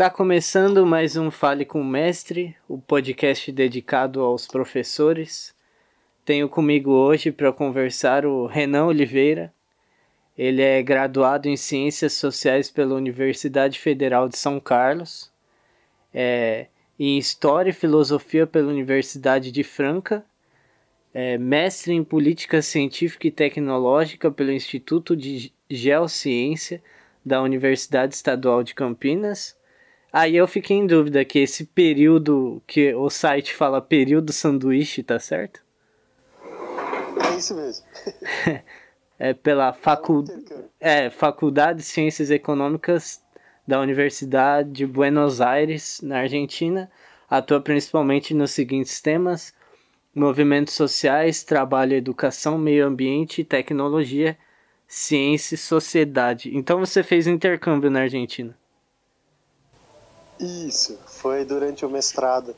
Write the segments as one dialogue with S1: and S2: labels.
S1: Está começando mais um Fale com o Mestre, o podcast dedicado aos professores. Tenho comigo hoje para conversar o Renan Oliveira. Ele é graduado em Ciências Sociais pela Universidade Federal de São Carlos, é, em História e Filosofia pela Universidade de Franca, é, mestre em Política Científica e Tecnológica pelo Instituto de Geociência da Universidade Estadual de Campinas Aí eu fiquei em dúvida que esse período que o site fala período sanduíche, tá certo?
S2: É isso mesmo.
S1: é pela facu... é, Faculdade de Ciências Econômicas da Universidade de Buenos Aires, na Argentina. Atua principalmente nos seguintes temas: movimentos sociais, trabalho, educação, meio ambiente, tecnologia, ciência e sociedade. Então você fez intercâmbio na Argentina?
S2: Isso, foi durante o mestrado.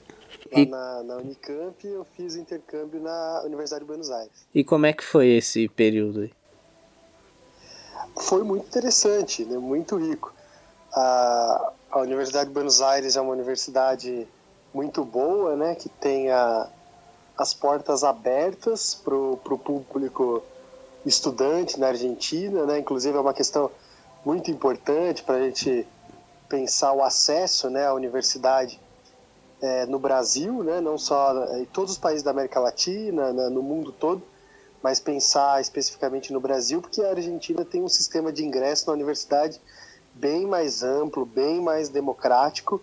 S2: Lá e... na, na Unicamp eu fiz intercâmbio na Universidade de Buenos Aires.
S1: E como é que foi esse período aí?
S2: Foi muito interessante, né? muito rico. A, a Universidade de Buenos Aires é uma universidade muito boa, né? que tem a, as portas abertas para o público estudante na Argentina, né? inclusive é uma questão muito importante para a gente pensar o acesso né, à universidade é, no Brasil, né, não só em todos os países da América Latina, né, no mundo todo, mas pensar especificamente no Brasil, porque a Argentina tem um sistema de ingresso na universidade bem mais amplo, bem mais democrático,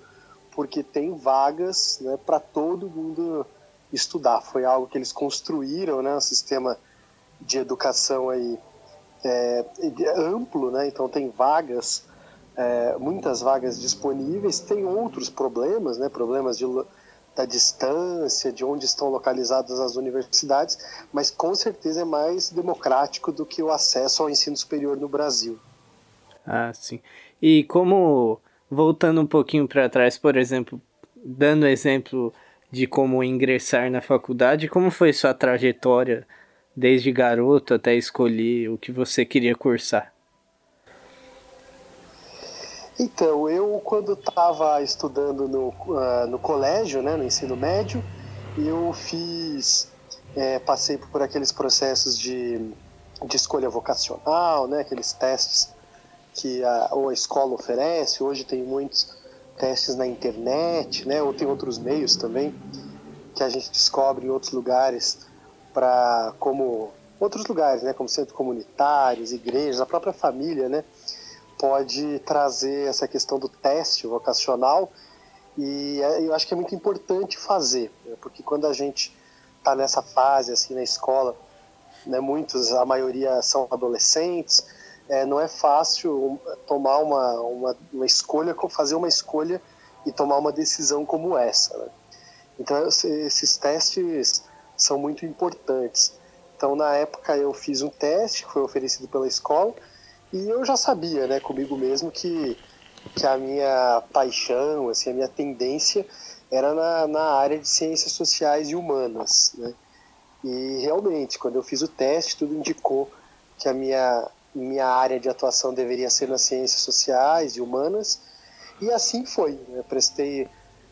S2: porque tem vagas né, para todo mundo estudar. Foi algo que eles construíram, né, um sistema de educação aí é, amplo, né, então tem vagas é, muitas vagas disponíveis, tem outros problemas, né, problemas de, da distância, de onde estão localizadas as universidades, mas com certeza é mais democrático do que o acesso ao ensino superior no Brasil.
S1: Ah, sim. E como, voltando um pouquinho para trás, por exemplo, dando exemplo de como ingressar na faculdade, como foi sua trajetória desde garoto até escolher o que você queria cursar?
S2: Então, eu quando estava estudando no, uh, no colégio, né, no ensino médio, eu fiz, é, passei por aqueles processos de, de escolha vocacional, né, aqueles testes que a, ou a escola oferece, hoje tem muitos testes na internet, né, ou tem outros meios também que a gente descobre em outros lugares para como outros lugares, né, como centros comunitários, igrejas, a própria família, né, pode trazer essa questão do teste vocacional e é, eu acho que é muito importante fazer, né? porque quando a gente está nessa fase assim na escola, né, muitos, a maioria são adolescentes, é, não é fácil tomar uma, uma, uma, escolha, fazer uma escolha e tomar uma decisão como essa. Né? Então esses testes são muito importantes. Então na época eu fiz um teste que foi oferecido pela escola e eu já sabia, né, comigo mesmo, que, que a minha paixão, assim, a minha tendência era na, na área de ciências sociais e humanas, né? E realmente, quando eu fiz o teste, tudo indicou que a minha, minha área de atuação deveria ser nas ciências sociais e humanas, e assim foi. Né? Prestei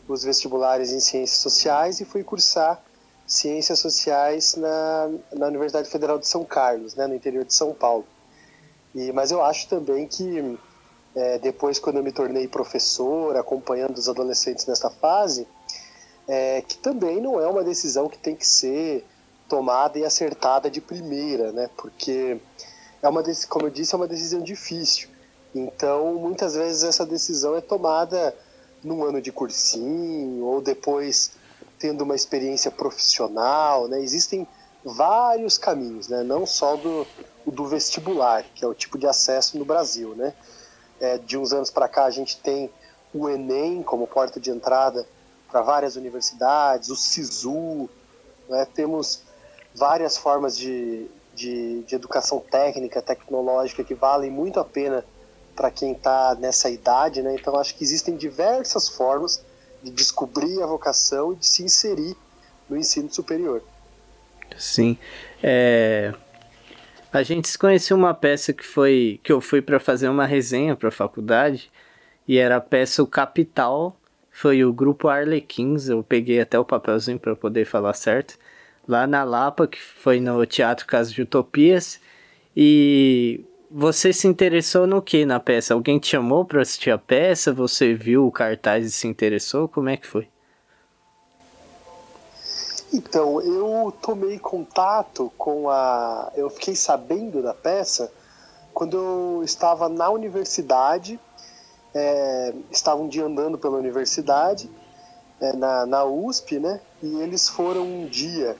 S2: os vestibulares em ciências sociais e fui cursar ciências sociais na, na Universidade Federal de São Carlos, né, no interior de São Paulo. E, mas eu acho também que é, depois, quando eu me tornei professor, acompanhando os adolescentes nessa fase, é, que também não é uma decisão que tem que ser tomada e acertada de primeira, né? Porque é uma como eu disse, é uma decisão difícil. Então, muitas vezes essa decisão é tomada num ano de cursinho ou depois tendo uma experiência profissional, né? Existem vários caminhos, né? Não só do, do vestibular, que é o tipo de acesso no Brasil, né? É, de uns anos para cá a gente tem o Enem como porta de entrada para várias universidades, o SISU, né? temos várias formas de, de, de, educação técnica, tecnológica que valem muito a pena para quem está nessa idade, né? Então acho que existem diversas formas de descobrir a vocação e de se inserir no ensino superior.
S1: Sim. É... A gente se conheceu uma peça que foi que eu fui para fazer uma resenha para a faculdade e era a peça O Capital. Foi o grupo Arlequins, eu peguei até o papelzinho para poder falar certo. Lá na Lapa, que foi no Teatro Casa de Utopias. E você se interessou no que na peça? Alguém te chamou para assistir a peça? Você viu o cartaz e se interessou? Como é que foi?
S2: Então, eu tomei contato com a. Eu fiquei sabendo da peça quando eu estava na universidade. É, estava um dia andando pela universidade, é, na, na USP, né? E eles foram um dia.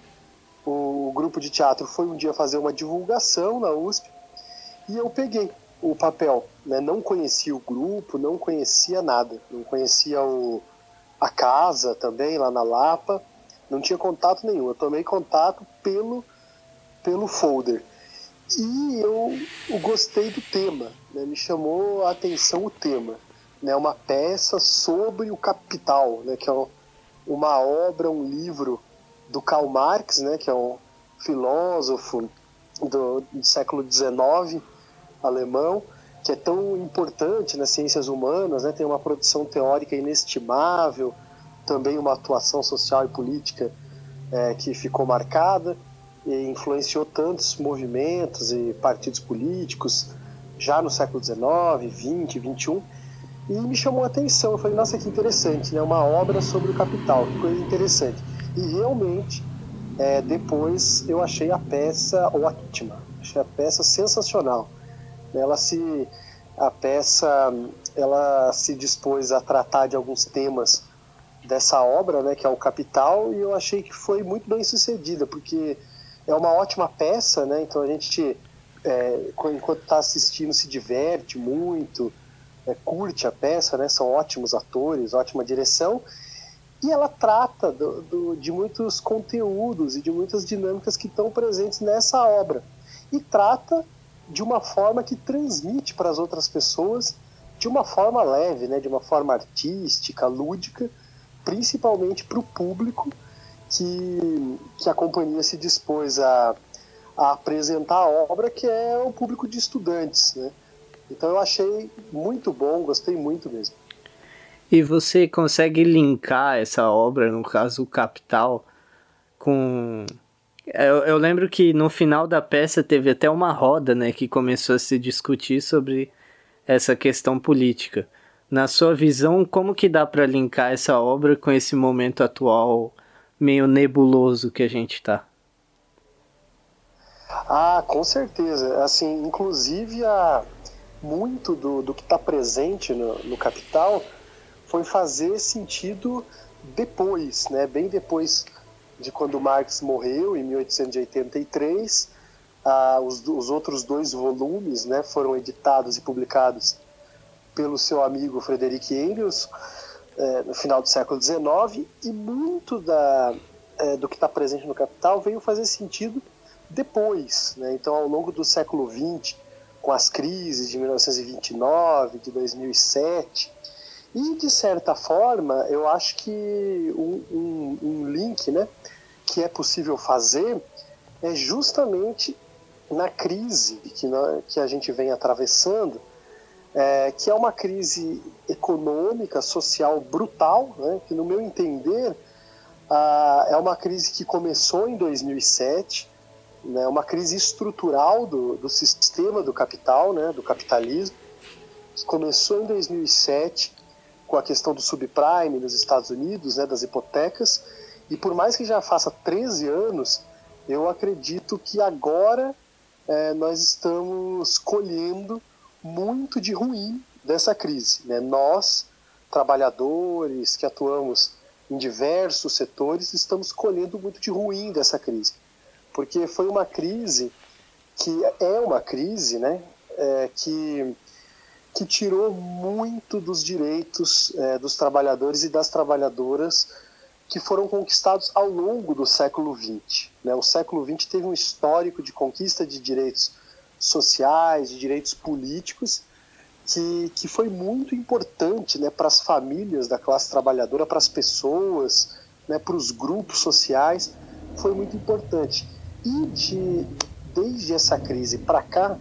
S2: O, grupo de teatro foi um dia fazer uma divulgação na USP e eu peguei o papel. Né? Não conhecia o grupo, não conhecia nada. Não conhecia o, a casa também, lá na Lapa não tinha contato nenhum. Eu tomei contato pelo, pelo folder. E eu, eu gostei do tema, né? me chamou a atenção o tema. Né? Uma peça sobre o capital, né? que é uma obra, um livro do Karl Marx, né? que é um filósofo do, do século XIX, alemão, que é tão importante nas ciências humanas, né? tem uma produção teórica inestimável, também uma atuação social e política é, que ficou marcada e influenciou tantos movimentos e partidos políticos já no século XIX, XX, XXI. E me chamou a atenção. Eu falei, nossa, que interessante, né? Uma obra sobre o capital, que coisa interessante. E realmente, é, depois eu achei a peça ótima, achei a peça sensacional. Ela se, a peça, ela se dispôs a tratar de alguns temas dessa obra, né, que é o Capital, e eu achei que foi muito bem sucedida, porque é uma ótima peça, né, então a gente, é, enquanto está assistindo, se diverte muito, é, curte a peça, né, são ótimos atores, ótima direção, e ela trata do, do, de muitos conteúdos e de muitas dinâmicas que estão presentes nessa obra, e trata de uma forma que transmite para as outras pessoas de uma forma leve, né, de uma forma artística, lúdica, principalmente para o público que, que a companhia se dispôs a, a apresentar a obra, que é o público de estudantes. Né? Então eu achei muito bom, gostei muito mesmo.
S1: E você consegue linkar essa obra, no caso o Capital, com. Eu, eu, lembro que no final da peça teve até uma roda, né, que começou a se discutir sobre essa questão política na sua visão, como que dá para linkar essa obra com esse momento atual meio nebuloso que a gente está?
S2: Ah, com certeza. Assim, inclusive a muito do, do que está presente no, no Capital foi fazer sentido depois, né? Bem depois de quando Marx morreu em 1883, ah, os, os outros dois volumes, né, foram editados e publicados pelo seu amigo Frederic Engels é, no final do século XIX e muito da, é, do que está presente no Capital veio fazer sentido depois. Né? Então, ao longo do século XX, com as crises de 1929, de 2007, e de certa forma, eu acho que um, um, um link né, que é possível fazer é justamente na crise que, nós, que a gente vem atravessando é, que é uma crise econômica, social brutal, né, que no meu entender ah, é uma crise que começou em 2007, né, uma crise estrutural do, do sistema do capital, né, do capitalismo, que começou em 2007 com a questão do subprime nos Estados Unidos, né, das hipotecas, e por mais que já faça 13 anos, eu acredito que agora é, nós estamos colhendo muito de ruim dessa crise. Né? Nós, trabalhadores que atuamos em diversos setores, estamos colhendo muito de ruim dessa crise. Porque foi uma crise que é uma crise né? É, que, que tirou muito dos direitos é, dos trabalhadores e das trabalhadoras que foram conquistados ao longo do século XX. Né? O século XX teve um histórico de conquista de direitos sociais, de direitos políticos, que, que foi muito importante né, para as famílias da classe trabalhadora, para as pessoas, né, para os grupos sociais, foi muito importante. E de, desde essa crise para cá,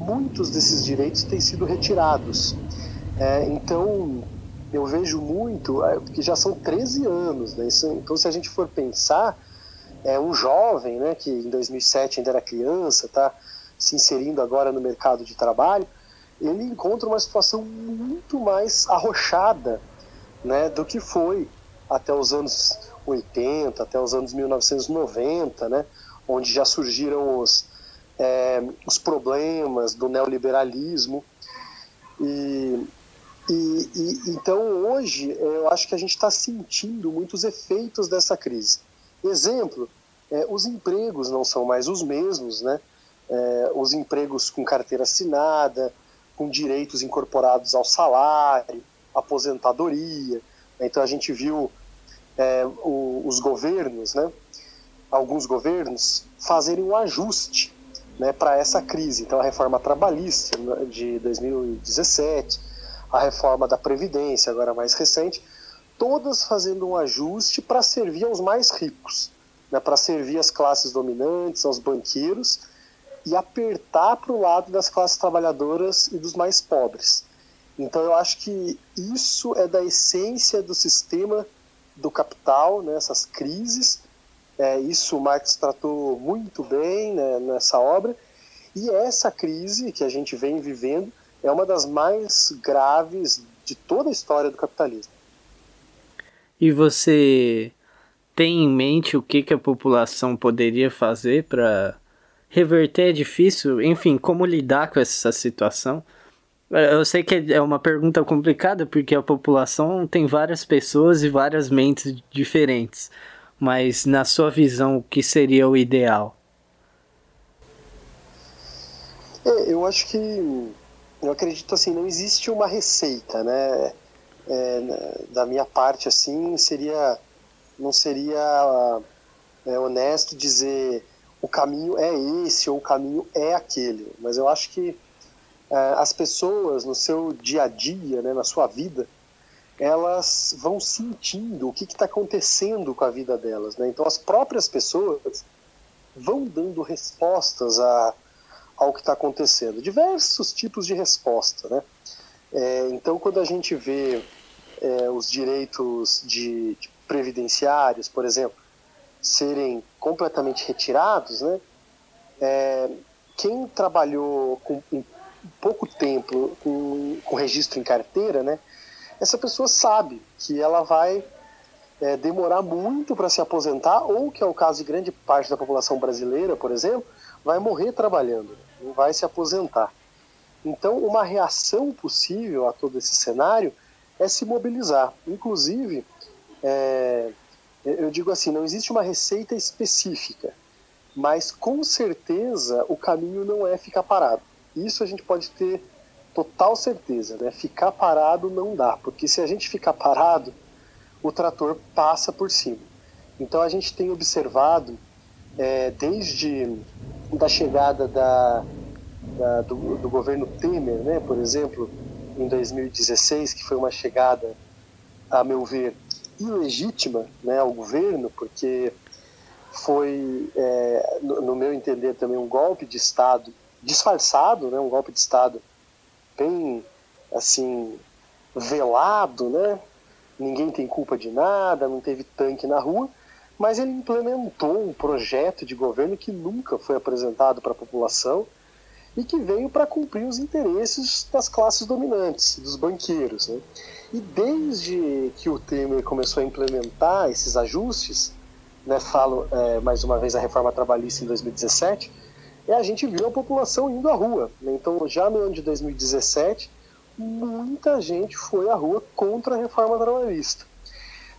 S2: muitos desses direitos têm sido retirados. É, então, eu vejo muito, é, que já são 13 anos, né? então se a gente for pensar, é um jovem, né, que em 2007 ainda era criança, está se inserindo agora no mercado de trabalho, ele encontra uma situação muito mais arrochada né, do que foi até os anos 80, até os anos 1990, né, onde já surgiram os, é, os problemas do neoliberalismo. E, e, e, então hoje eu acho que a gente está sentindo muitos efeitos dessa crise. Exemplo, é, os empregos não são mais os mesmos, né? É, os empregos com carteira assinada, com direitos incorporados ao salário, aposentadoria. Então a gente viu é, o, os governos, né? Alguns governos fazerem um ajuste né, para essa crise. Então a reforma trabalhista né, de 2017, a reforma da previdência agora mais recente, todas fazendo um ajuste para servir aos mais ricos, né, para servir as classes dominantes, aos banqueiros e apertar para o lado das classes trabalhadoras e dos mais pobres. Então eu acho que isso é da essência do sistema do capital, né, essas crises. É, isso o Marx tratou muito bem né, nessa obra. E essa crise que a gente vem vivendo é uma das mais graves de toda a história do capitalismo.
S1: E você tem em mente o que, que a população poderia fazer para reverter? É difícil? Enfim, como lidar com essa situação? Eu sei que é uma pergunta complicada porque a população tem várias pessoas e várias mentes diferentes. Mas na sua visão, o que seria o ideal?
S2: É, eu acho que eu acredito assim, não existe uma receita, né? É, da minha parte, assim, seria não seria é, honesto dizer o caminho é esse ou o caminho é aquele, mas eu acho que é, as pessoas no seu dia a dia, né, na sua vida, elas vão sentindo o que está acontecendo com a vida delas, né? Então as próprias pessoas vão dando respostas a, ao que está acontecendo, diversos tipos de resposta, né? É, então quando a gente vê é, os direitos de, de previdenciários, por exemplo, serem completamente retirados, né? É, quem trabalhou com, pouco tempo com, com registro em carteira, né? Essa pessoa sabe que ela vai é, demorar muito para se aposentar, ou que é o caso de grande parte da população brasileira, por exemplo, vai morrer trabalhando, não vai se aposentar. Então, uma reação possível a todo esse cenário é se mobilizar. Inclusive, é, eu digo assim, não existe uma receita específica, mas com certeza o caminho não é ficar parado. Isso a gente pode ter total certeza, né? Ficar parado não dá, porque se a gente ficar parado, o trator passa por cima. Então a gente tem observado, é, desde da chegada da, da do, do, governo Temer, né, por exemplo, em 2016, que foi uma chegada, a meu ver, ilegítima né, ao governo, porque foi, é, no, no, meu entender, também um golpe de Estado disfarçado, né, um golpe de Estado bem assim velado, né? Ninguém tem culpa de nada, não teve tanque na rua, mas ele implementou um projeto de governo que nunca foi apresentado para a população e que veio para cumprir os interesses das classes dominantes, dos banqueiros. Né? E desde que o Temer começou a implementar esses ajustes, né, falo é, mais uma vez a reforma trabalhista em 2017, é, a gente viu a população indo à rua. Né? Então, já no ano de 2017, muita gente foi à rua contra a reforma trabalhista.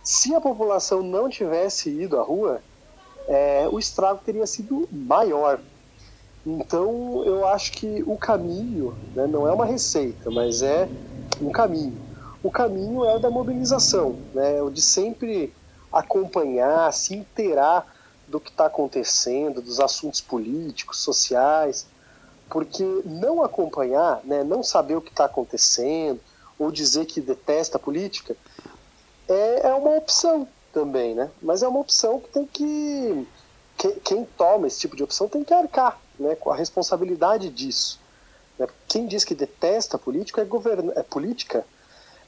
S2: Se a população não tivesse ido à rua, é, o estrago teria sido maior. Então, eu acho que o caminho né, não é uma receita, mas é um caminho o caminho é o da mobilização, né? o de sempre acompanhar, se inteirar do que está acontecendo, dos assuntos políticos, sociais, porque não acompanhar, né, não saber o que está acontecendo, ou dizer que detesta a política, é, é uma opção também, né? Mas é uma opção que tem que, quem, quem, toma esse tipo de opção tem que arcar né, com a responsabilidade disso. Né? Quem diz que detesta político é, govern... é política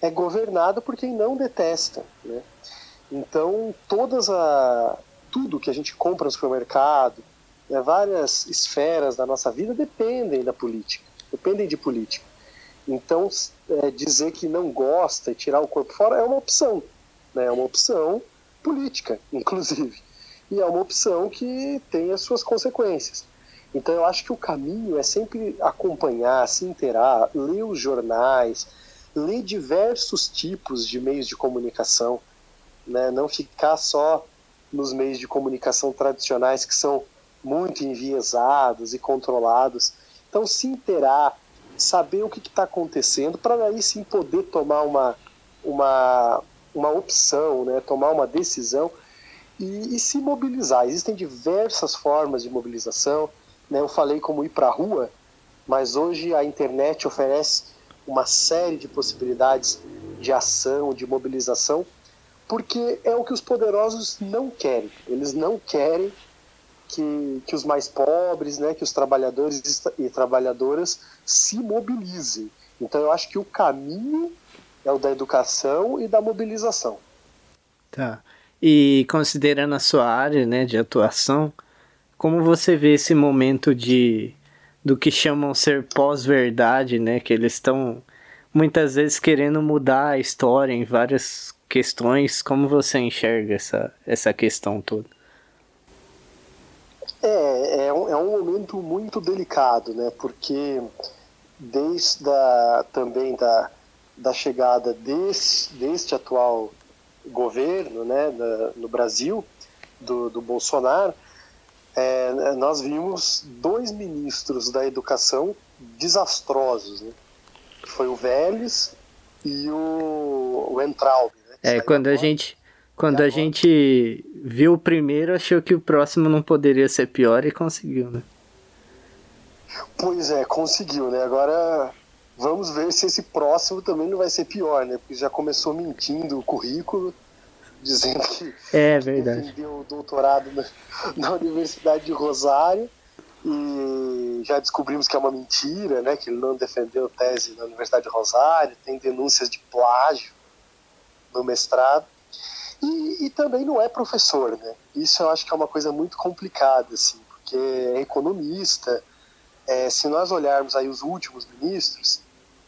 S2: é governado por quem não detesta. Né? Então, todas a, tudo que a gente compra no supermercado, né, várias esferas da nossa vida dependem da política, dependem de política. Então, é, dizer que não gosta e tirar o corpo fora é uma opção, né? é uma opção política, inclusive. E é uma opção que tem as suas consequências. Então, eu acho que o caminho é sempre acompanhar, se inteirar, ler os jornais, ler diversos tipos de meios de comunicação, né? não ficar só nos meios de comunicação tradicionais que são muito enviesados e controlados. Então, se inteirar, saber o que está acontecendo, para aí sim poder tomar uma, uma, uma opção, né? tomar uma decisão e, e se mobilizar. Existem diversas formas de mobilização. Né? Eu falei como ir para a rua, mas hoje a internet oferece uma série de possibilidades de ação, de mobilização, porque é o que os poderosos não querem. Eles não querem que, que os mais pobres, né, que os trabalhadores e trabalhadoras se mobilizem. Então eu acho que o caminho é o da educação e da mobilização.
S1: Tá. E considerando a sua área, né, de atuação, como você vê esse momento de do que chamam ser pós-verdade, né, que eles estão muitas vezes querendo mudar a história em várias questões. Como você enxerga essa, essa questão toda?
S2: É, é um, é um momento muito delicado, né? Porque desde a, também da, da chegada desse, deste atual governo né, no Brasil, do, do Bolsonaro, é, nós vimos dois ministros da educação desastrosos. Né? Foi o Vélez e o, o.
S1: É, quando a gente quando a gente viu o primeiro, achou que o próximo não poderia ser pior e conseguiu, né?
S2: Pois é, conseguiu, né? Agora vamos ver se esse próximo também não vai ser pior, né? Porque já começou mentindo o currículo, dizendo que
S1: é verdade.
S2: defendeu o doutorado na, na Universidade de Rosário e já descobrimos que é uma mentira, né? Que ele não defendeu tese na Universidade de Rosário, tem denúncias de plágio no mestrado. E, e, também não é professor, né? Isso eu acho que é uma coisa muito complicada, assim, porque é economista. É, se nós olharmos aí os últimos ministros,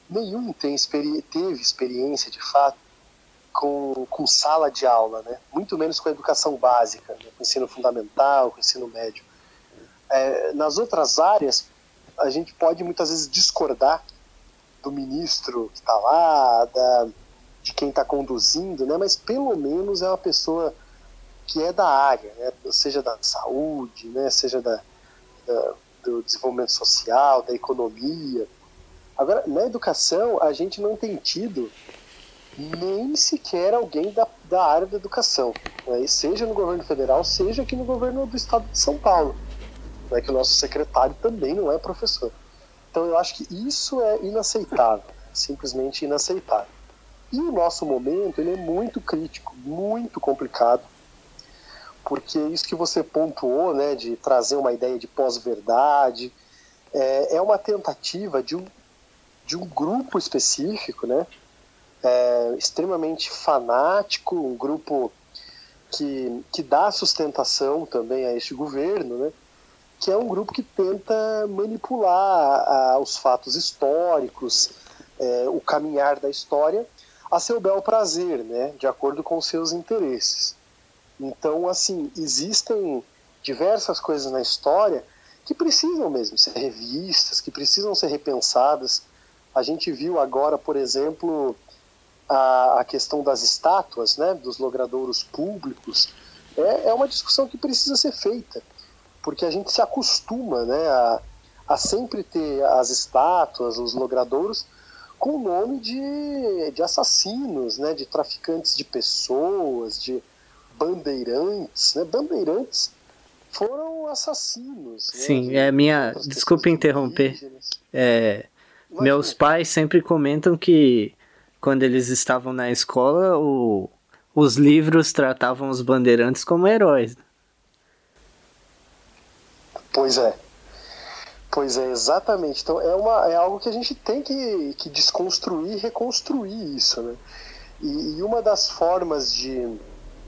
S2: nenhum tem experi teve experiência, de fato, com, com sala de aula, né? Muito menos com a educação básica, né? com ensino fundamental, com ensino médio. É, nas outras áreas, a gente pode muitas vezes discordar do ministro que está lá, da de quem está conduzindo, né? Mas pelo menos é uma pessoa que é da área, né? Seja da saúde, né? Seja da, da do desenvolvimento social, da economia. Agora, na educação, a gente não tem tido nem sequer alguém da, da área da educação, né? seja no governo federal, seja aqui no governo do estado de São Paulo, né? que o nosso secretário também não é professor. Então eu acho que isso é inaceitável, simplesmente inaceitável. E o nosso momento ele é muito crítico, muito complicado, porque isso que você pontuou, né, de trazer uma ideia de pós-verdade, é, é, uma tentativa de um, de um grupo específico, né, é, extremamente fanático, um grupo que, que dá sustentação também a este governo, né, que é um grupo que tenta manipular a, os fatos históricos, é, o caminhar da história a seu bel prazer, né, de acordo com seus interesses. Então, assim, existem diversas coisas na história que precisam mesmo ser revistas, que precisam ser repensadas. A gente viu agora, por exemplo, a, a questão das estátuas, né, dos logradouros públicos. É, é uma discussão que precisa ser feita, porque a gente se acostuma né, a, a sempre ter as estátuas, os logradouros, com o nome de, de assassinos, né, de traficantes de pessoas, de bandeirantes. Né? Bandeirantes foram assassinos.
S1: Né, Sim, de, é minha. Desculpe interromper. É, meus pais sempre comentam que quando eles estavam na escola, o, os livros tratavam os bandeirantes como heróis.
S2: Pois é. Pois é, exatamente. Então é, uma, é algo que a gente tem que, que desconstruir reconstruir isso. Né? E, e uma das formas de,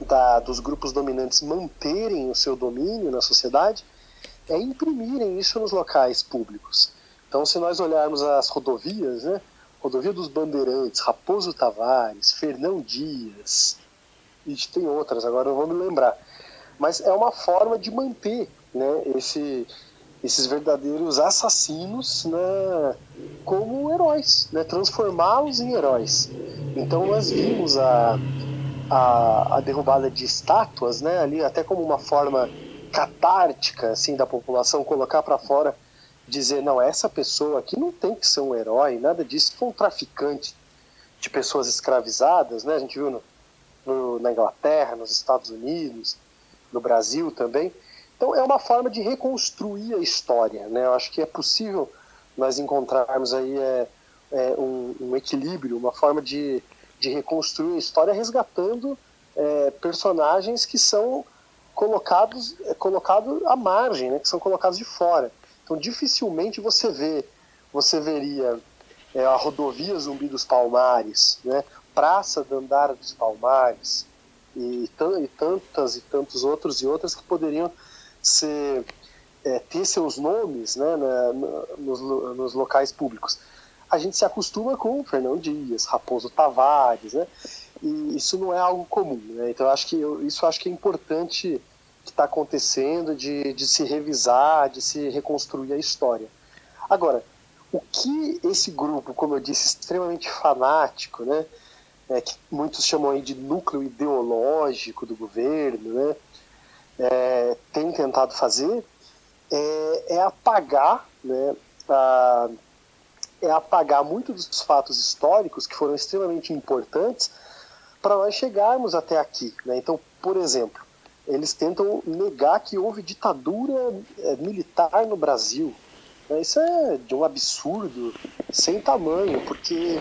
S2: da, dos grupos dominantes manterem o seu domínio na sociedade é imprimirem isso nos locais públicos. Então, se nós olharmos as rodovias, né? Rodovia dos Bandeirantes, Raposo Tavares, Fernão Dias, e tem outras, agora não vou me lembrar. Mas é uma forma de manter né, esse, esses verdadeiros assassinos né, como heróis, né, transformá-los em heróis. Então nós vimos a, a, a, derrubada de estátuas, né, ali até como uma forma catártica assim da população colocar para fora, dizer não essa pessoa aqui não tem que ser um herói, nada disso, foi um traficante de pessoas escravizadas, né? A gente viu no, no, na Inglaterra, nos Estados Unidos, no Brasil também. Então é uma forma de reconstruir a história, né? Eu acho que é possível nós encontrarmos aí é, é um, um, equilíbrio, uma forma de, de reconstruir a história resgatando é, personagens que são colocados é, colocados à margem, né? Que são colocados de fora. Então dificilmente você vê, você veria é, a rodovia Zumbi dos Palmares, né? Praça Dandara dos Palmares e, e tantas e tantos outros e outras que poderiam é, ter seus nomes né, nos, nos, locais públicos. A gente se acostuma com Fernão Dias, Raposo Tavares, né, e isso não é algo comum. Né, então, acho que eu, isso acho que é importante que está acontecendo de, de se revisar, de se reconstruir a história. Agora, o que esse grupo, como eu disse, extremamente fanático, né, é, que muitos chamam aí de núcleo ideológico do governo, né, é, tem tentado fazer é, é apagar, né, a, é apagar muito dos fatos históricos que foram extremamente importantes para nós chegarmos até aqui. Né? Então, por exemplo, eles tentam negar que houve ditadura é, militar no Brasil. Né? Isso é de um absurdo sem tamanho, porque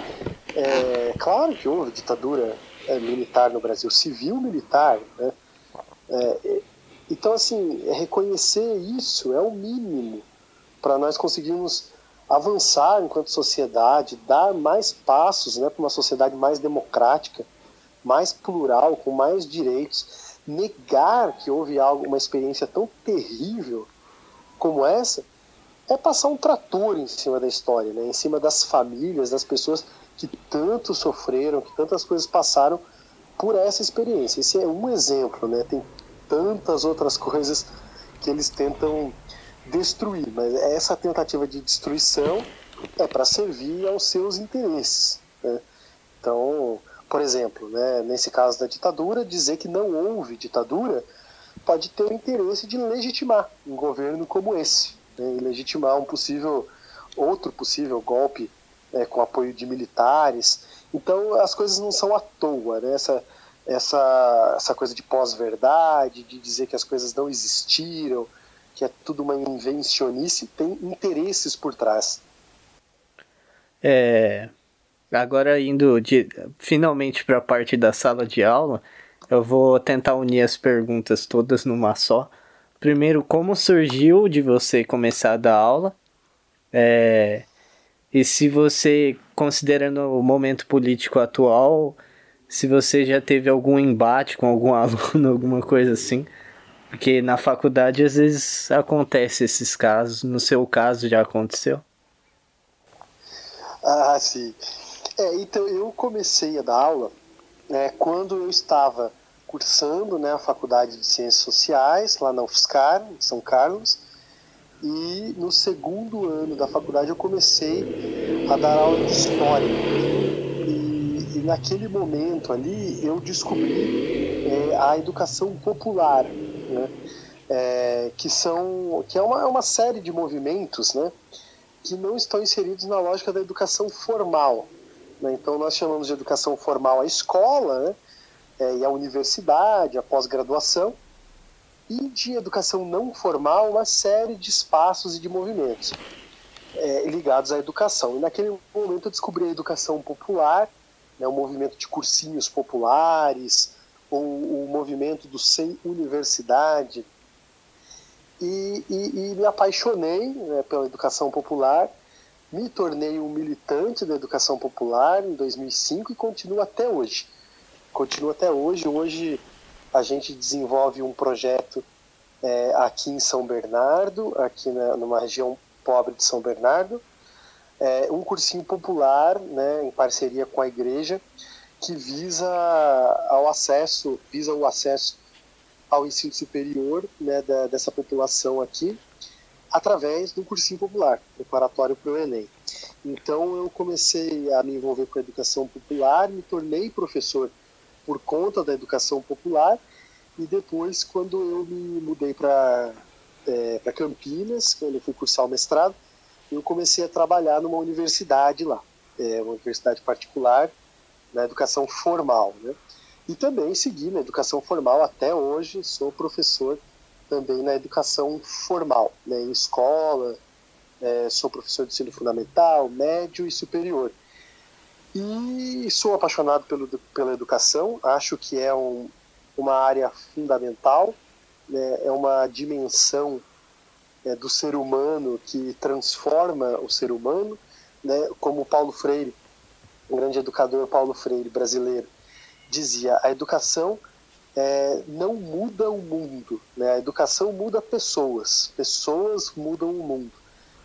S2: é claro que houve ditadura é, militar no Brasil, civil militar. Né? É, então, assim, reconhecer isso é o mínimo para nós conseguirmos avançar enquanto sociedade, dar mais passos né, para uma sociedade mais democrática, mais plural, com mais direitos. Negar que houve algo, uma experiência tão terrível como essa, é passar um trator em cima da história, né, em cima das famílias, das pessoas que tanto sofreram, que tantas coisas passaram por essa experiência. Esse é um exemplo, né? Tem tantas outras coisas que eles tentam destruir, mas essa tentativa de destruição é para servir aos seus interesses. Né? Então, por exemplo, né, nesse caso da ditadura, dizer que não houve ditadura pode ter o interesse de legitimar um governo como esse, né, legitimar um possível outro possível golpe né, com apoio de militares. Então, as coisas não são à toa. Né? Essa, essa, essa coisa de pós-verdade, de dizer que as coisas não existiram, que é tudo uma invencionice, tem interesses por trás.
S1: É, agora indo de, finalmente para a parte da sala de aula, eu vou tentar unir as perguntas todas numa só. Primeiro, como surgiu de você começar a dar aula? É, e se você, considerando o momento político atual, se você já teve algum embate com algum aluno, alguma coisa assim. Porque na faculdade às vezes acontece esses casos. No seu caso já aconteceu?
S2: Ah, sim. É, então eu comecei a dar aula né, quando eu estava cursando né, a Faculdade de Ciências Sociais, lá na UFSCar, em São Carlos. E no segundo ano da faculdade eu comecei a dar aula de História naquele momento ali eu descobri é, a educação popular, né? É, que são que é uma, é uma série de movimentos, né? que não estão inseridos na lógica da educação formal. Né? Então nós chamamos de educação formal a escola, né? É, e a universidade, a pós-graduação, e de educação não formal uma série de espaços e de movimentos é, ligados à educação. E naquele momento eu descobri a educação popular né, o movimento de cursinhos populares, ou o movimento do Sem Universidade. e, e, e me apaixonei né, pela educação popular, me tornei um militante da educação popular em 2005 e continuo até hoje. Continuo até hoje. Hoje a gente desenvolve um projeto é, aqui em São Bernardo, aqui na, numa região pobre de São Bernardo, é, um cursinho popular, né, em parceria com a igreja, que visa ao acesso, visa o acesso ao ensino superior né, da, dessa população aqui, através do cursinho popular, preparatório para o Enem. Então eu comecei a me envolver com a educação popular, me tornei professor por conta da educação popular e depois, quando eu me mudei para é, para Campinas, quando eu fui cursar o mestrado, eu comecei a trabalhar numa universidade lá, é, uma universidade particular, na educação formal. Né? E também segui na educação formal até hoje, sou professor também na educação formal, né, em escola, é, sou professor de ensino fundamental, médio e superior. E sou apaixonado pelo, pela educação, acho que é um, uma área fundamental, né, é uma dimensão é, do ser humano que transforma o ser humano, né, como Paulo Freire, um grande educador Paulo Freire brasileiro, dizia: a educação é, não muda o mundo, né? a educação muda pessoas, pessoas mudam o mundo.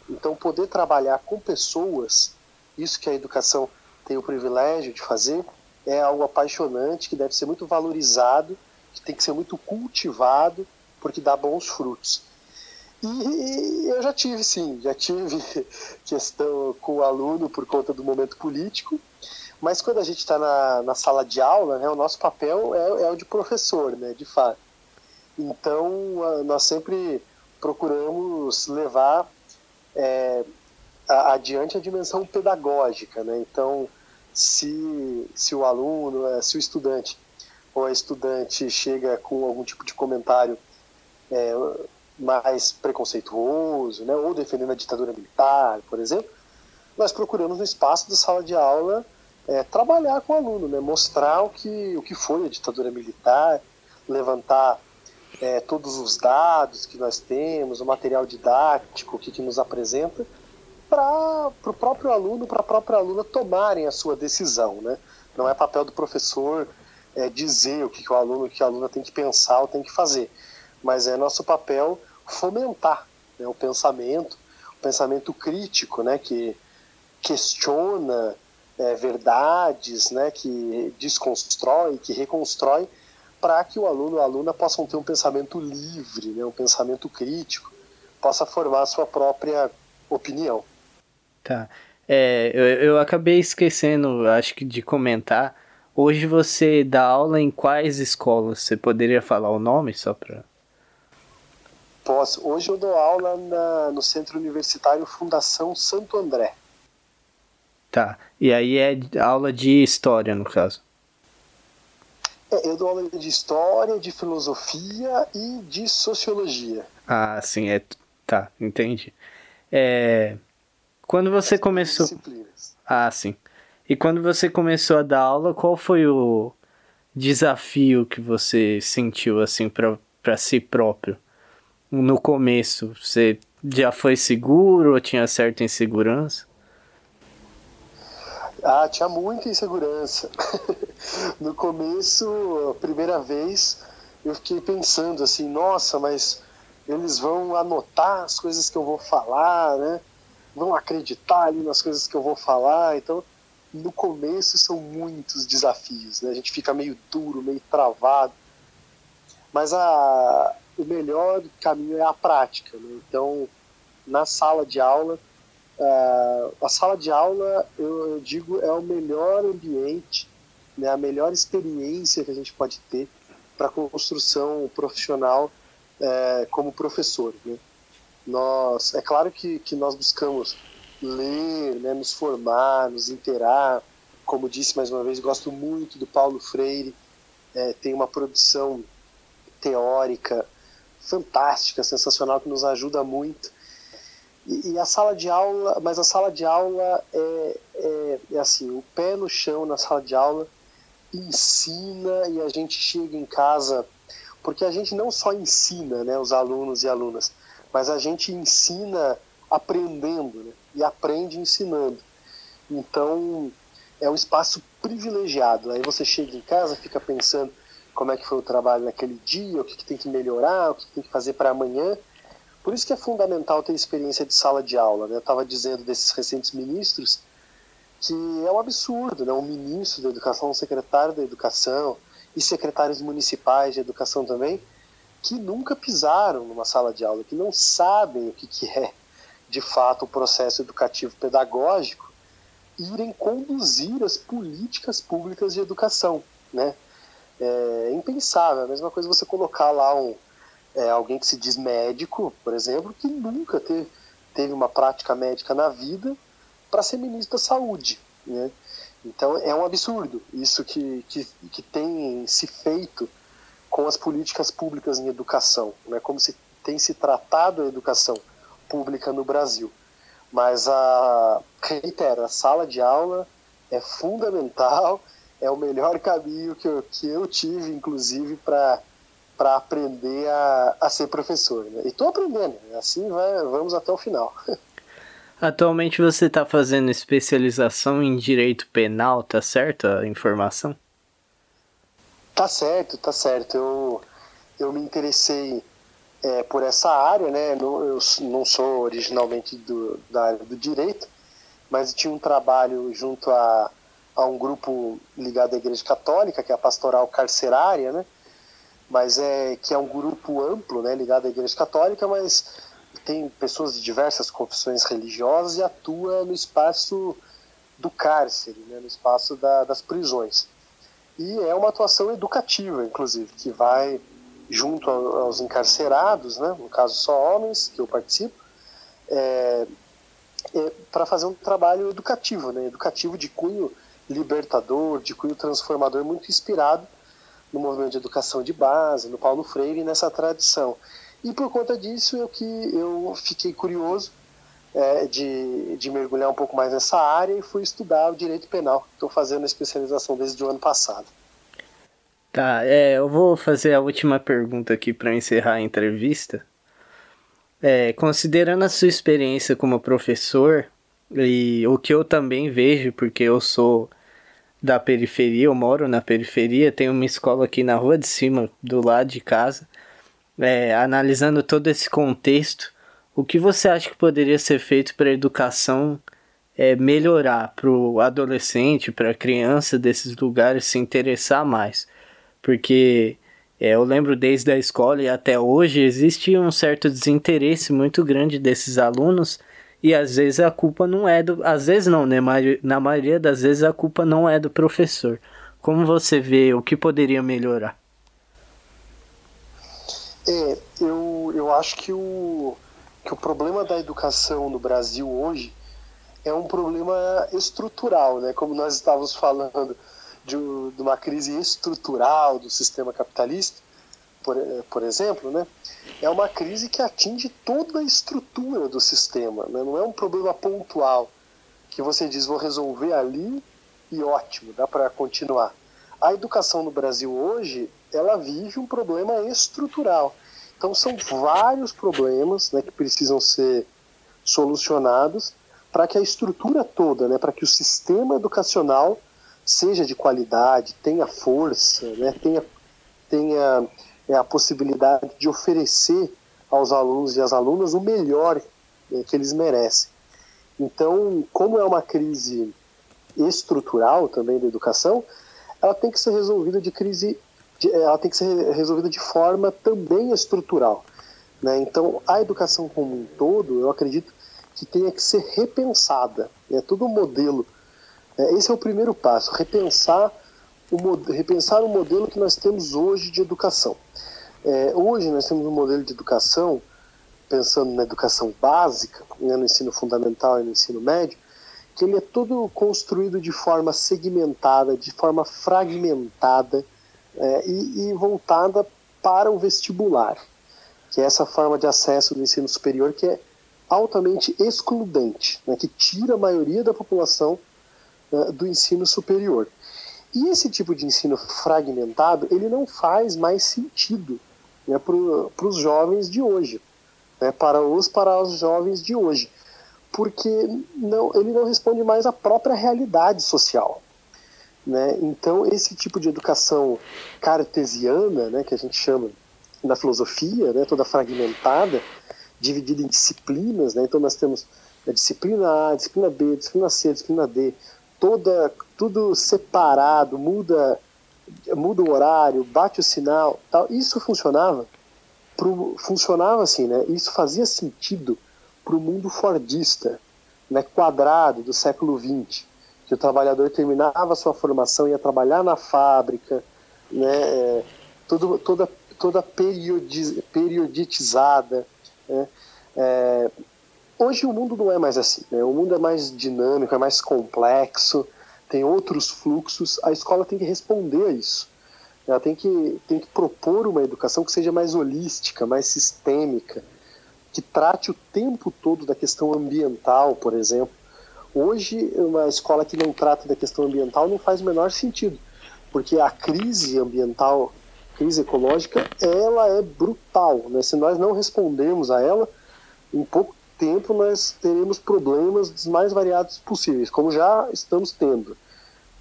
S2: Então, poder trabalhar com pessoas, isso que a educação tem o privilégio de fazer, é algo apaixonante, que deve ser muito valorizado, que tem que ser muito cultivado, porque dá bons frutos. E eu já tive, sim, já tive questão com o aluno por conta do momento político, mas quando a gente está na, na, sala de aula, né, o nosso papel é, é, o de professor, né, de fato. Então, nós sempre procuramos levar é, adiante a dimensão pedagógica. Né? Então, se, se o aluno, é, se o estudante ou a estudante chega com algum tipo de comentário é, mais preconceituoso, né, ou defendendo a ditadura militar, por exemplo, nós procuramos no espaço da sala de aula é, trabalhar com o aluno, né? mostrar o que, o que foi a ditadura militar, levantar é, todos os dados que nós temos, o material didático, o que, que nos apresenta, para o próprio aluno, para a própria aluna tomarem a sua decisão. Né? Não é papel do professor é, dizer o que, que o aluno, o que a aluna tem que pensar ou tem que fazer, mas é nosso papel fomentar né, o pensamento, o pensamento crítico, né, que questiona, é, verdades, né, que desconstrói, que reconstrói, para que o aluno ou a aluna possam ter um pensamento livre, né, um pensamento crítico, possa formar sua própria opinião.
S1: Tá. É, eu, eu acabei esquecendo, acho que, de comentar. Hoje você dá aula em quais escolas? Você poderia falar o nome só para.
S2: Posso. Hoje eu dou aula na, no Centro Universitário Fundação Santo André.
S1: Tá. E aí é aula de história, no caso.
S2: É, eu dou aula de história, de filosofia e de sociologia.
S1: Ah, sim, é. Tá, entendi. É... Quando você começou. Disciplinas. Ah, sim. E quando você começou a dar aula, qual foi o desafio que você sentiu assim para si próprio? No começo, você já foi seguro ou tinha certa insegurança?
S2: Ah, tinha muita insegurança. no começo, a primeira vez, eu fiquei pensando assim, nossa, mas eles vão anotar as coisas que eu vou falar, né? Vão acreditar ali nas coisas que eu vou falar. Então, no começo são muitos desafios, né? A gente fica meio duro, meio travado. Mas a, o melhor caminho é a prática, né? Então, na sala de aula, Uh, a sala de aula, eu, eu, digo, é o melhor ambiente, né, a melhor experiência que a gente pode ter para a construção profissional uh, como professor. Né? Nós, é claro que, que nós buscamos ler, né, nos formar, nos interar. Como disse mais uma vez, gosto muito do Paulo Freire, é, tem uma produção teórica fantástica, sensacional, que nos ajuda muito e, e, a sala de aula, mas a sala de aula é, é, é, assim, o pé no chão na sala de aula ensina e a gente chega em casa, porque a gente não só ensina né, os alunos e alunas, mas a gente ensina aprendendo né? e aprende ensinando. Então é um espaço privilegiado. Aí você chega em casa, fica pensando como é que foi o trabalho naquele dia, o que, que tem que melhorar, o que, que tem que fazer para amanhã. Por isso que é fundamental ter experiência de sala de aula. Né? Eu estava dizendo desses recentes ministros que é um absurdo, né? um ministro da educação, um secretário da educação e secretários municipais de educação também, que nunca pisaram numa sala de aula, que não sabem o que, que é de fato o processo educativo pedagógico, irem conduzir as políticas públicas de educação, né? É impensável, a mesma coisa você colocar lá um, é, alguém que se diz médico, por exemplo, que nunca teve, teve uma prática médica na vida para ser ministro da saúde, né? Então é um absurdo isso que, que, que tem se feito com as políticas públicas em educação, né? como se tem se tratado a educação pública no Brasil. Mas, a, reitero, a sala de aula é fundamental, é o melhor caminho que eu, que eu tive, inclusive, para para aprender a, a ser professor. Né? E estou aprendendo, assim vai, vamos até o final.
S1: Atualmente você está fazendo especialização em direito penal, tá certo a informação?
S2: Tá certo, tá certo. Eu, eu me interessei é, por essa área, né? Eu não sou originalmente do, da área do direito, mas tinha um trabalho junto a, a um grupo ligado à Igreja Católica, que é a Pastoral Carcerária, né? Mas é que é um grupo amplo, né? Ligado à Igreja Católica, mas tem pessoas de diversas confissões religiosas e atua no espaço do cárcere, né, no espaço da, das prisões. E é uma atuação educativa, inclusive, que vai junto aos encarcerados, né, no caso só homens, que eu participo, é, é, para fazer um trabalho educativo, né, educativo de cunho libertador, de cunho transformador, muito inspirado no movimento de educação de base, no Paulo Freire e nessa tradição. E por conta disso eu que eu fiquei curioso é, de, de mergulhar um pouco mais nessa área e fui estudar o direito penal. Estou fazendo a especialização desde o ano passado.
S1: Tá, é, eu vou fazer a última pergunta aqui para encerrar a entrevista. É, considerando a sua experiência como professor e o que eu também vejo, porque eu sou da periferia, eu moro na periferia, tenho uma escola aqui na rua de cima, do lado de casa é, analisando todo esse contexto, o que você acha que poderia ser feito para a educação é, melhorar para o adolescente, para a criança desses lugares se interessar mais? Porque é, eu lembro desde a escola e até hoje existe um certo desinteresse muito grande desses alunos e às vezes a culpa não é do. Às vezes não, né? Na maioria das vezes a culpa não é do professor. Como você vê o que poderia melhorar?
S2: É, eu, eu acho que o, que o problema da educação no Brasil hoje é um problema estrutural, né? Como nós estávamos falando de, de uma crise estrutural do sistema capitalista, por, por exemplo, né? É uma crise que atinge toda a estrutura do sistema, né? Não é um problema pontual que você diz vou resolver ali e ótimo, dá para continuar. A educação no Brasil hoje ela vive um problema estrutural. Então são vários problemas né, que precisam ser solucionados para que a estrutura toda, né, para que o sistema educacional seja de qualidade, tenha força, né, tenha, tenha é, a possibilidade de oferecer aos alunos e às alunas o melhor né, que eles merecem. Então, como é uma crise estrutural também da educação, ela tem que ser resolvida de crise ela tem que ser resolvida de forma também estrutural. Né? Então, a educação como um todo, eu acredito que tenha que ser repensada. É todo o modelo. É, esse é o primeiro passo, repensar o, repensar o modelo que nós temos hoje de educação. É, hoje nós temos um modelo de educação, pensando na educação básica, né, no ensino fundamental e no ensino médio, que ele é todo construído de forma segmentada, de forma fragmentada, é, e, e, voltada para o vestibular, que é essa forma de acesso do ensino superior que é altamente excludente, né, que tira a maioria da população uh, do ensino superior. E esse tipo de ensino fragmentado, ele não faz mais sentido né, para os jovens de hoje. né, para os para os jovens de hoje, porque não, ele não responde mais à própria realidade social. Né? Então, esse tipo de educação cartesiana, né, que a gente chama na filosofia, né, toda fragmentada, dividida em disciplinas, né? então nós temos a disciplina A, disciplina B, disciplina C, disciplina D, toda, tudo separado, muda, muda o horário, bate o sinal, tal. Isso funcionava, pro, funcionava assim, né? Isso fazia sentido para o mundo fordista, né? Quadrado do século XX, que o trabalhador terminava sua formação ia trabalhar na fábrica, né? É, todo, toda toda periodiz, periodizada, né? É, Hoje o mundo não é mais assim, né? o mundo é mais dinâmico, é mais complexo, tem outros fluxos, a escola tem que responder a isso. Ela tem que, tem que propor uma educação que seja mais holística, mais sistêmica, que trate o tempo todo da questão ambiental, por exemplo. Hoje, uma escola que não trata da questão ambiental não faz o menor sentido, porque a crise ambiental, crise ecológica, ela é brutal. Né? Se nós não respondermos a ela, em pouco tempo nós teremos problemas dos mais variados possíveis, como já estamos tendo,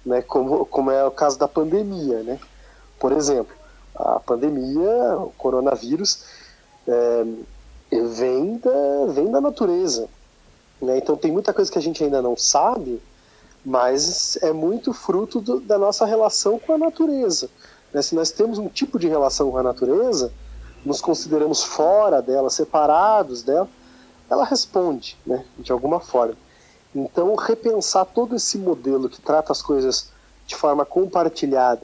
S2: né? como, como é o caso da pandemia. Né? Por exemplo, a pandemia, o coronavírus, é, vem, da, vem da natureza. Né? Então tem muita coisa que a gente ainda não sabe, mas é muito fruto do, da nossa relação com a natureza. Né? Se nós temos um tipo de relação com a natureza, nos consideramos fora dela, separados dela, ela responde, né, de alguma forma. Então, repensar todo esse modelo que trata as coisas de forma compartilhada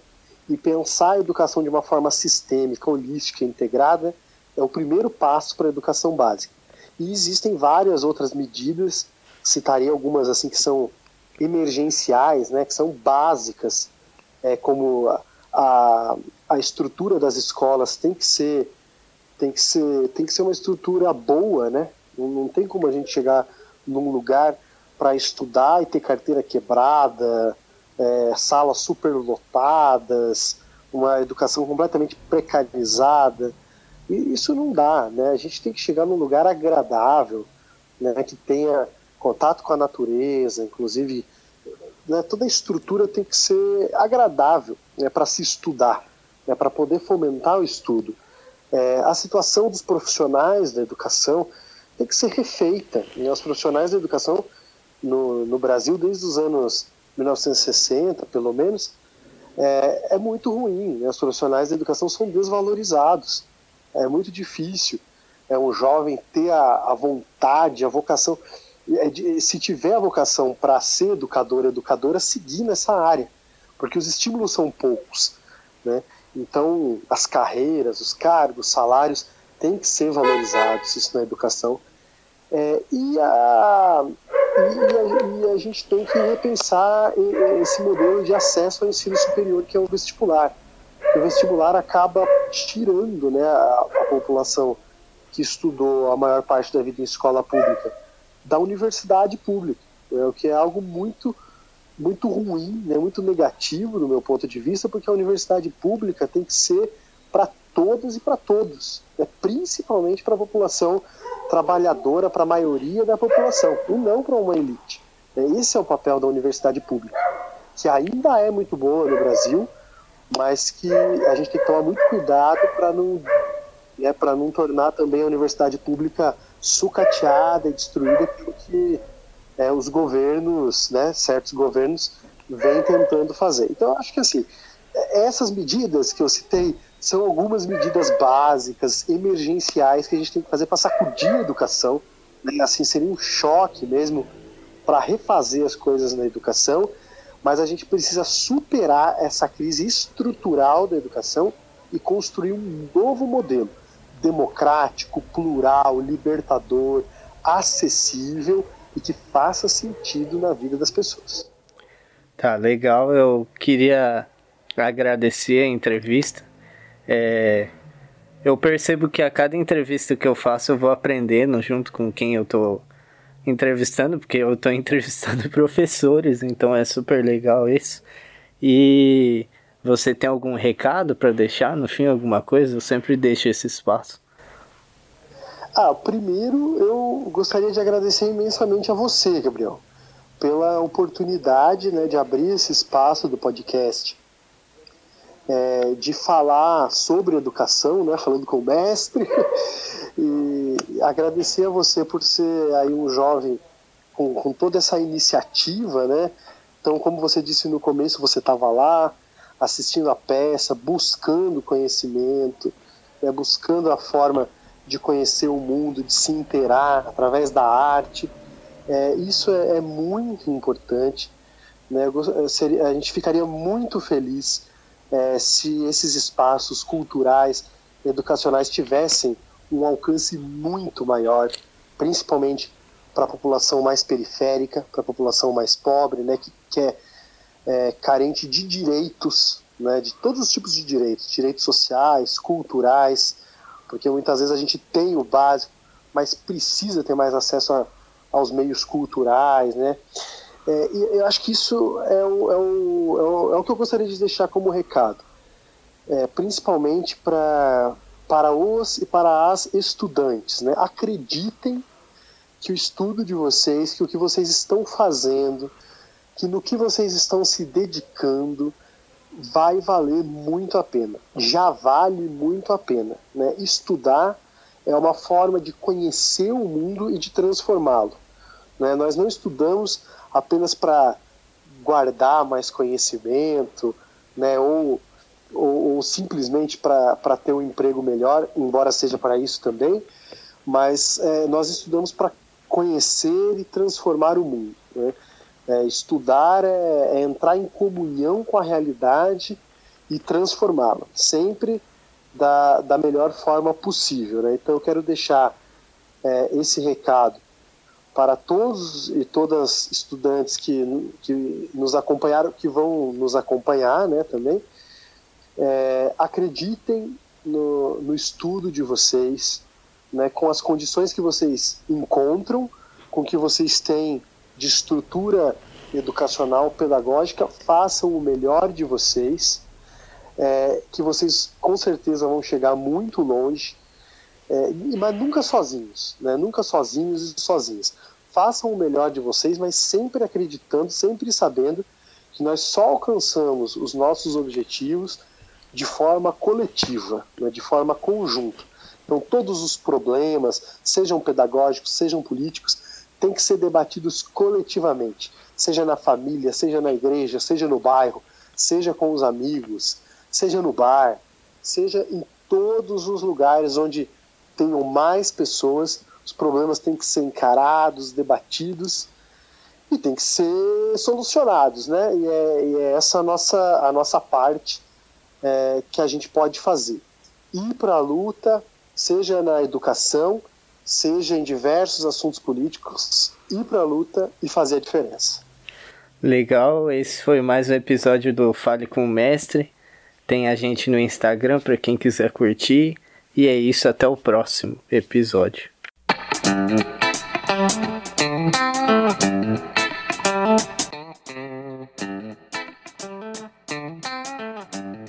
S2: e pensar a educação de uma forma sistêmica, holística, integrada, é o primeiro passo para a educação básica. E existem várias outras medidas, citarei algumas assim que são emergenciais, né, que são básicas, é, como a, a, a estrutura das escolas tem que ser tem que ser tem que ser uma estrutura boa, né, não, não tem como a gente chegar num lugar para estudar e ter carteira quebrada, é, salas superlotadas, uma educação completamente precarizada. E isso não dá, né? A gente tem que chegar num lugar agradável, né? que tenha contato com a natureza, inclusive né? toda a estrutura tem que ser agradável né? para se estudar, né? para poder fomentar o estudo. É, a situação dos profissionais da educação tem que ser refeita. E os profissionais da educação no, no Brasil, desde os anos 1960, pelo menos, é, é muito ruim. Né? Os profissionais da educação são desvalorizados. É muito difícil é um jovem ter a, a vontade, a vocação. É se tiver a vocação para ser educador, educadora, seguir nessa área, porque os estímulos são poucos. Né? Então, as carreiras, os cargos, salários têm que ser valorizados, isso na educação. É, e, a, e, a, e, a, gente tem que repensar esse modelo de acesso ao ensino superior, que é o vestibular. O vestibular acaba tirando né, a, a população que estudou a maior parte da vida em escola pública da universidade pública, né, o que é algo muito muito ruim, né, muito negativo do meu ponto de vista, porque a universidade pública tem que ser para todas e para todos, né, principalmente para a população trabalhadora para a maioria da população, e não para uma elite. Esse é o papel da universidade pública, que ainda é muito boa no Brasil, mas que a gente tem que tomar muito cuidado para não, né, não tornar também a universidade pública sucateada e destruída, porque é, os governos, né, certos governos, vêm tentando fazer. Então, acho que assim, essas medidas que eu citei são algumas medidas básicas, emergenciais, que a gente tem que fazer para sacudir a educação. Né? Assim, seria um choque mesmo para refazer as coisas na educação, mas a gente precisa superar essa crise estrutural da educação e construir um novo modelo democrático, plural, libertador, acessível e que faça sentido na vida das pessoas.
S1: Tá, legal. Eu queria agradecer a entrevista. É, eu percebo que a cada entrevista que eu faço eu vou aprendendo junto com quem eu tô entrevistando, porque eu tô entrevistando professores, então é super legal isso. E você tem algum recado para deixar no fim, alguma coisa? Eu sempre deixo esse espaço.
S2: Ah, primeiro eu gostaria de agradecer imensamente a você, Gabriel, pela oportunidade né, de abrir esse espaço do podcast, é, de falar sobre educação, né, falando com o mestre, e agradecer a você por ser aí um jovem com, com toda essa iniciativa, né? Então, como você disse no começo, você estava lá assistindo a peça, buscando conhecimento, né, buscando a forma de conhecer o mundo, de se inteirar através da arte. É, isso é, é, muito importante. Né? Seria, a gente ficaria muito feliz é, se esses espaços culturais, educacionais tivessem um alcance muito maior, principalmente para a população mais periférica, para a população mais pobre, né, que, que é, é, carente de direitos, né, de todos os tipos de direitos, direitos sociais, culturais, porque muitas vezes a gente tem o básico, mas precisa ter mais acesso a, aos meios culturais, né? É, e eu acho que isso é o, é, o, é, o, é o que eu gostaria de deixar como recado, é, principalmente para para os e para as estudantes, né? Acreditem que o estudo de vocês, que o que vocês estão fazendo, que no que vocês estão se dedicando, vai valer muito a pena. Já vale muito a pena. Né? Estudar é uma forma de conhecer o mundo e de transformá-lo. Né? Nós não estudamos apenas para guardar mais conhecimento, né? ou, ou, ou simplesmente para ter um emprego melhor, embora seja para isso também, mas é, nós estudamos para conhecer e transformar o mundo. Né? É, estudar é, é entrar em comunhão com a realidade e transformá-la, sempre da, da melhor forma possível. Né? Então eu quero deixar é, esse recado para todos e todas estudantes que, que nos acompanharam, que vão nos acompanhar né, também. É, acreditem no, no, estudo de vocês, né, com as condições que vocês encontram, com que vocês têm de estrutura educacional, pedagógica, façam o melhor de vocês, é, que vocês com certeza vão chegar muito longe, é, mas nunca sozinhos, né? nunca sozinhos e sozinhas. Façam o melhor de vocês, mas sempre acreditando, sempre sabendo que nós só alcançamos os nossos objetivos de forma coletiva, né? de forma conjunta. Então, todos os problemas, sejam pedagógicos, sejam políticos, têm que ser debatidos coletivamente, seja na família, seja na igreja, seja no bairro, seja com os amigos, seja no bar, seja em todos os lugares onde tenham mais pessoas, os problemas têm que ser encarados, debatidos e têm que ser solucionados, né? E é, e é essa a nossa, a nossa parte é, que a gente pode fazer. Ir para a luta, seja na educação, seja em diversos assuntos políticos, ir para a luta e fazer a diferença.
S1: Legal, esse foi mais um episódio do Fale com o Mestre. Tem a gente no Instagram para quem quiser curtir. E é isso, até o próximo episódio.